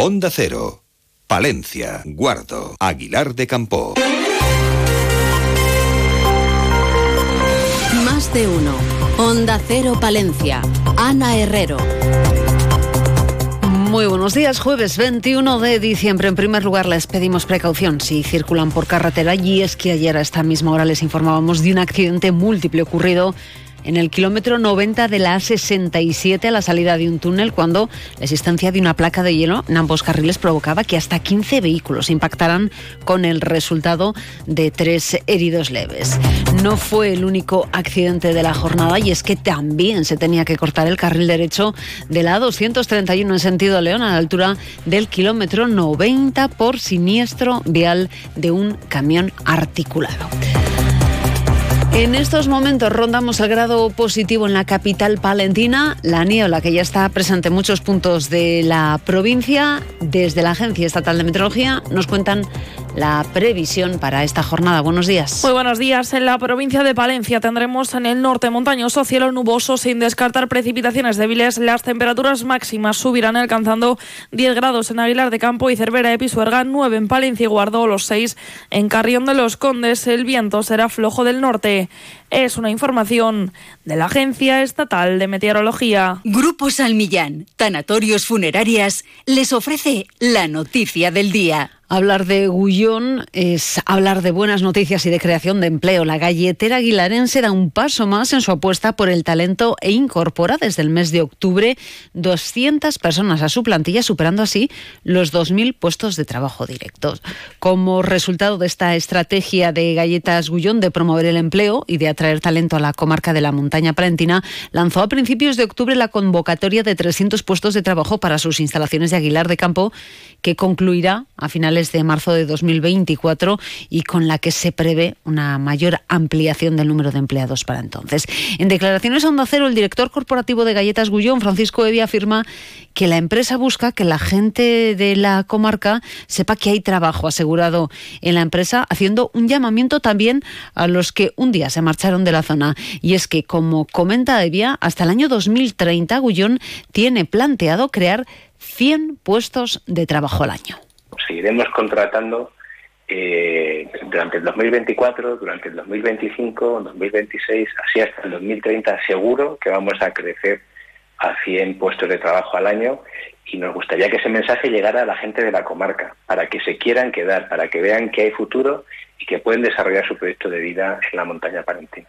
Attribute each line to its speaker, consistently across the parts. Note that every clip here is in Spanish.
Speaker 1: Onda Cero, Palencia, Guardo, Aguilar de Campo.
Speaker 2: Más de uno. Onda Cero Palencia. Ana Herrero.
Speaker 3: Muy buenos días, jueves 21 de diciembre. En primer lugar, les pedimos precaución si circulan por carretera y es que ayer a esta misma hora les informábamos de un accidente múltiple ocurrido en el kilómetro 90 de la A67 a la salida de un túnel cuando la existencia de una placa de hielo en ambos carriles provocaba que hasta 15 vehículos impactaran con el resultado de tres heridos leves. No fue el único accidente de la jornada y es que también se tenía que cortar el carril derecho de la A231 en sentido León a la altura del kilómetro 90 por siniestro vial de un camión articulado. En estos momentos rondamos el grado positivo en la capital palentina, la niebla que ya está presente en muchos puntos de la provincia. Desde la Agencia Estatal de Meteorología nos cuentan la previsión para esta jornada. Buenos días.
Speaker 4: Muy buenos días. En la provincia de Palencia tendremos en el norte montañoso cielo nuboso sin descartar precipitaciones débiles. Las temperaturas máximas subirán alcanzando 10 grados en Aguilar de Campo y Cervera de Pisuerga, 9 en Palencia y Guardo, los 6 en Carrión de los Condes. El viento será flojo del norte. Es una información de la Agencia Estatal de Meteorología.
Speaker 2: Grupo Salmillán, Tanatorios Funerarias, les ofrece la noticia del día.
Speaker 3: Hablar de Gullón es hablar de buenas noticias y de creación de empleo. La galletera aguilarense da un paso más en su apuesta por el talento e incorpora desde el mes de octubre 200 personas a su plantilla, superando así los 2.000 puestos de trabajo directos. Como resultado de esta estrategia de Galletas Gullón de promover el empleo y de atraer talento a la comarca de la montaña palentina, lanzó a principios de octubre la convocatoria de 300 puestos de trabajo para sus instalaciones de Aguilar de Campo, que concluirá a finales de marzo de 2024 y con la que se prevé una mayor ampliación del número de empleados para entonces. En declaraciones a Onda Cero, el director corporativo de Galletas Gullón, Francisco Evi, afirma que la empresa busca que la gente de la comarca sepa que hay trabajo asegurado en la empresa, haciendo un llamamiento también a los que un día se marcharon de la zona. Y es que, como comenta Evia, hasta el año 2030 Gullón tiene planteado crear 100 puestos de trabajo al año
Speaker 5: seguiremos contratando eh, durante el 2024, durante el 2025, 2026, así hasta el 2030, seguro que vamos a crecer a 100 puestos de trabajo al año y nos gustaría que ese mensaje llegara a la gente de la comarca, para que se quieran quedar, para que vean que hay futuro y que pueden desarrollar su proyecto de vida en la montaña palentina.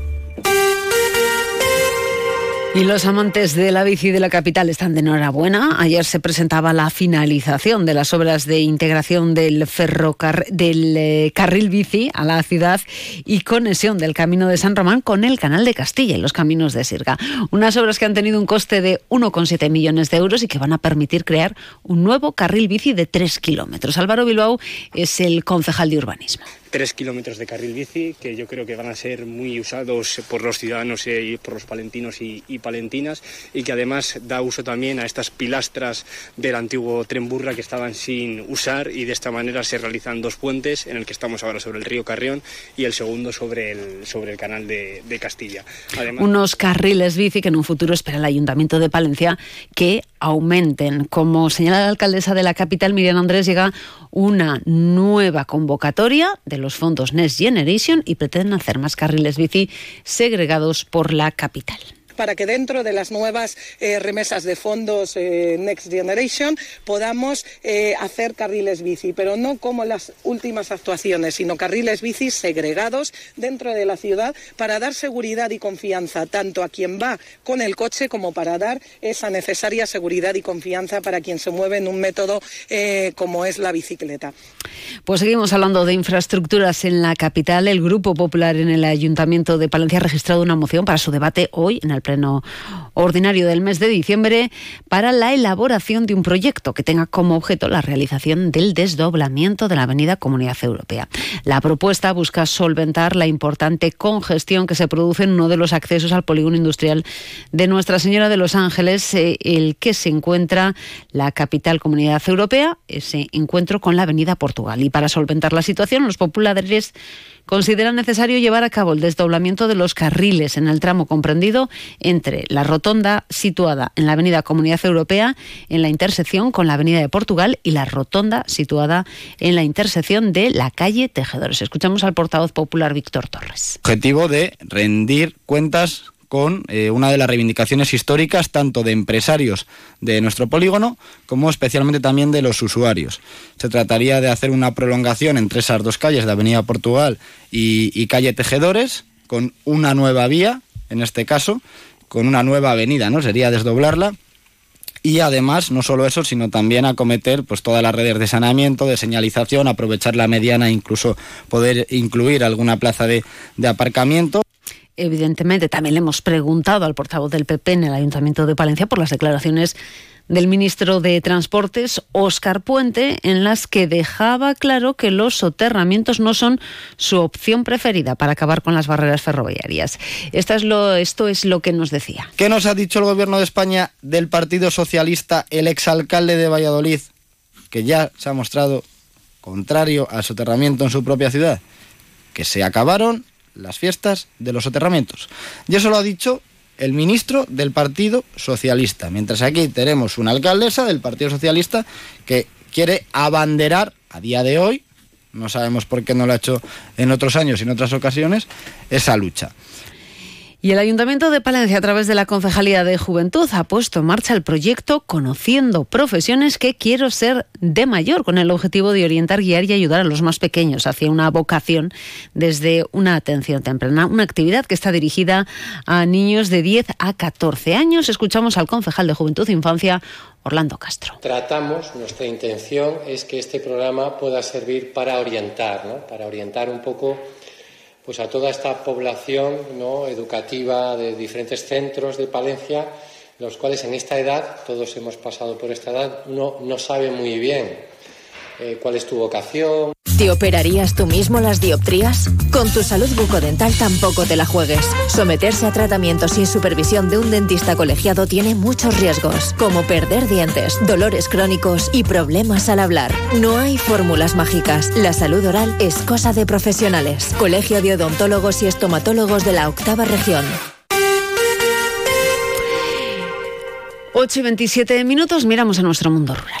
Speaker 3: Y los amantes de la bici de la capital están de enhorabuena. Ayer se presentaba la finalización de las obras de integración del ferrocar del eh, carril bici a la ciudad y conexión del Camino de San Román con el Canal de Castilla y los caminos de Sirga. Unas obras que han tenido un coste de 1,7 millones de euros y que van a permitir crear un nuevo carril bici de 3 kilómetros. Álvaro Bilbao es el concejal de urbanismo
Speaker 6: tres kilómetros de carril bici que yo creo que van a ser muy usados por los ciudadanos y por los palentinos y, palentinas y que además da uso también a estas pilastras del antiguo tren burra que estaban sin usar y de esta manera se realizan dos puentes en el que estamos ahora sobre el río Carrión y el segundo sobre el, sobre el canal de, Castilla.
Speaker 3: Unos carriles bici que en un futuro espera el Ayuntamiento de Palencia que aumenten. Como señala la alcaldesa de la capital, Miriam Andrés, llega una nueva convocatoria de los fondos Next Generation y pretenden hacer más carriles bici segregados por la capital
Speaker 7: para que dentro de las nuevas eh, remesas de fondos eh, Next Generation podamos eh, hacer carriles bici, pero no como las últimas actuaciones, sino carriles bici segregados dentro de la ciudad para dar seguridad y confianza tanto a quien va con el coche como para dar esa necesaria seguridad y confianza para quien se mueve en un método como es la bicicleta.
Speaker 3: Pues seguimos hablando de infraestructuras en la capital. El Grupo Popular en el Ayuntamiento de Palencia ha registrado una moción para su debate hoy en el pleno ordinario del mes de diciembre para la elaboración de un proyecto que tenga como objeto la realización del desdoblamiento de la Avenida Comunidad Europea. La propuesta busca solventar la importante congestión que se produce en uno de los accesos al polígono industrial de Nuestra Señora de los Ángeles, eh, el que se encuentra la capital Comunidad Europea, ese encuentro con la Avenida Portugal. Y para solventar la situación, los populares considera necesario llevar a cabo el desdoblamiento de los carriles en el tramo comprendido entre la rotonda situada en la Avenida Comunidad Europea en la intersección con la Avenida de Portugal y la rotonda situada en la intersección de la calle Tejedores. Escuchamos al portavoz popular Víctor Torres.
Speaker 8: Objetivo de rendir cuentas con eh, una de las reivindicaciones históricas tanto de empresarios de nuestro polígono como especialmente también de los usuarios. Se trataría de hacer una prolongación entre esas dos calles de Avenida Portugal y, calle Tejedores con una nueva vía, en este caso, con una nueva avenida, ¿no? Sería desdoblarla y además no solo eso, sino también acometer pues todas las redes de saneamiento, de señalización, aprovechar la mediana, incluso poder incluir alguna plaza de aparcamiento.
Speaker 3: Evidentemente, también le hemos preguntado al portavoz del PP en el Ayuntamiento de Palencia por las declaraciones del ministro de Transportes, Óscar Puente, en las que dejaba claro que los soterramientos no son su opción preferida para acabar con las barreras ferroviarias. Esto es lo, esto es lo que nos decía.
Speaker 8: ¿Qué nos ha dicho el Gobierno de España del Partido Socialista, el exalcalde de Valladolid, que ya se ha mostrado contrario al soterramiento en su propia ciudad? Que se acabaron las fiestas de los soterramientos. Y eso lo ha dicho el ministro del Partido Socialista, mientras aquí tenemos una alcaldesa del Partido Socialista que quiere abanderar a día de hoy, no sabemos por qué no lo ha hecho en otros años y en otras ocasiones, esa lucha.
Speaker 3: Y el Ayuntamiento de Palencia, a través de la Concejalía de Juventud, ha puesto en marcha el proyecto Conociendo Profesiones que quiero ser de mayor, con el objetivo de orientar, guiar y ayudar a los más pequeños hacia una vocación desde una atención temprana. Una actividad que está dirigida a niños de 10 a 14 años. Escuchamos al concejal de Juventud e Infancia, Orlando Castro.
Speaker 9: Tratamos, nuestra intención es que este programa pueda servir para orientar, ¿no? para orientar un poco pues a toda esta población ¿no? educativa de diferentes centros de Palencia, los cuales en esta edad, todos hemos pasado por esta edad, uno no sabe muy bien eh, cuál es tu vocación.
Speaker 10: ¿Te operarías tú mismo las dioptrías? Con tu salud bucodental tampoco te la juegues. Someterse a tratamiento sin supervisión de un dentista colegiado tiene muchos riesgos, como perder dientes, dolores crónicos y problemas al hablar. No hay fórmulas mágicas. La salud oral es cosa de profesionales. Colegio de Odontólogos y Estomatólogos de la Octava Región.
Speaker 3: 8 y 27 minutos, miramos a nuestro mundo rural.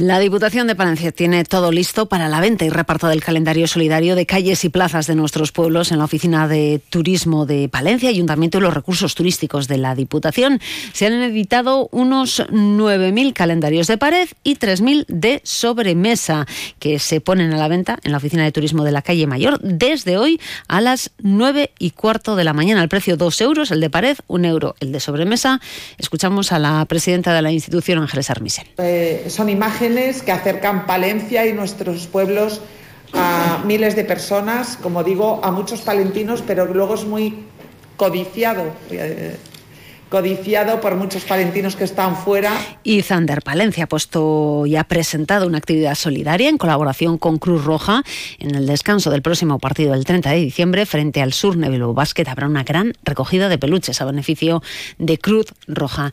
Speaker 3: La Diputación de Palencia tiene todo listo para la venta y reparto del calendario solidario de calles y plazas de nuestros pueblos en la Oficina de Turismo de Palencia, Ayuntamiento y los Recursos Turísticos de la Diputación. Se han editado unos 9.000 calendarios de pared y 3.000 de sobremesa que se ponen a la venta en la Oficina de Turismo de la Calle Mayor desde hoy a las 9 y cuarto de la mañana. El precio 2 euros, el de pared, 1 euro, el de sobremesa. Escuchamos a la presidenta de la institución, Ángeles Armisen.
Speaker 11: Eh, son imágenes que acercan Palencia y nuestros pueblos a miles de personas, como digo, a muchos palentinos, pero luego es muy codiciado. Codiciado por muchos palentinos que están fuera.
Speaker 3: Y Zander Palencia ha puesto y ha presentado una actividad solidaria en colaboración con Cruz Roja. En el descanso del próximo partido del 30 de diciembre, frente al Sur Nevelo Basket, habrá una gran recogida de peluches a beneficio de Cruz Roja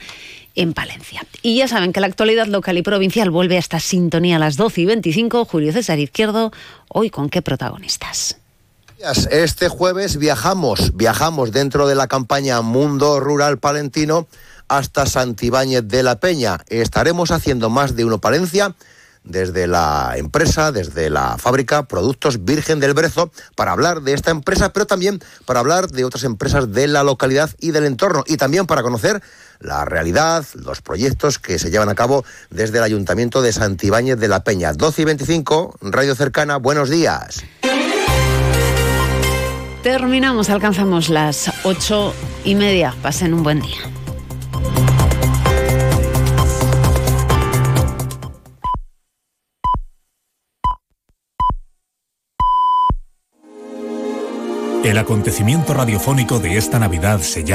Speaker 3: en Palencia. Y ya saben que la actualidad local y provincial vuelve a esta sintonía a las 12 y 25. Julio César Izquierdo, hoy con qué protagonistas.
Speaker 12: Este jueves viajamos, viajamos dentro de la campaña Mundo Rural Palentino hasta Santibáñez de la Peña. Estaremos haciendo más de uno Palencia desde la empresa, desde la fábrica Productos Virgen del Brezo, para hablar de esta empresa, pero también para hablar de otras empresas de la localidad y del entorno, y también para conocer la realidad, los proyectos que se llevan a cabo desde el Ayuntamiento de Santibáñez de la Peña. 12 y 25, Radio Cercana, buenos días
Speaker 3: terminamos, alcanzamos las ocho y media. Pasen un buen día.
Speaker 13: El acontecimiento radiofónico de esta Navidad se llama...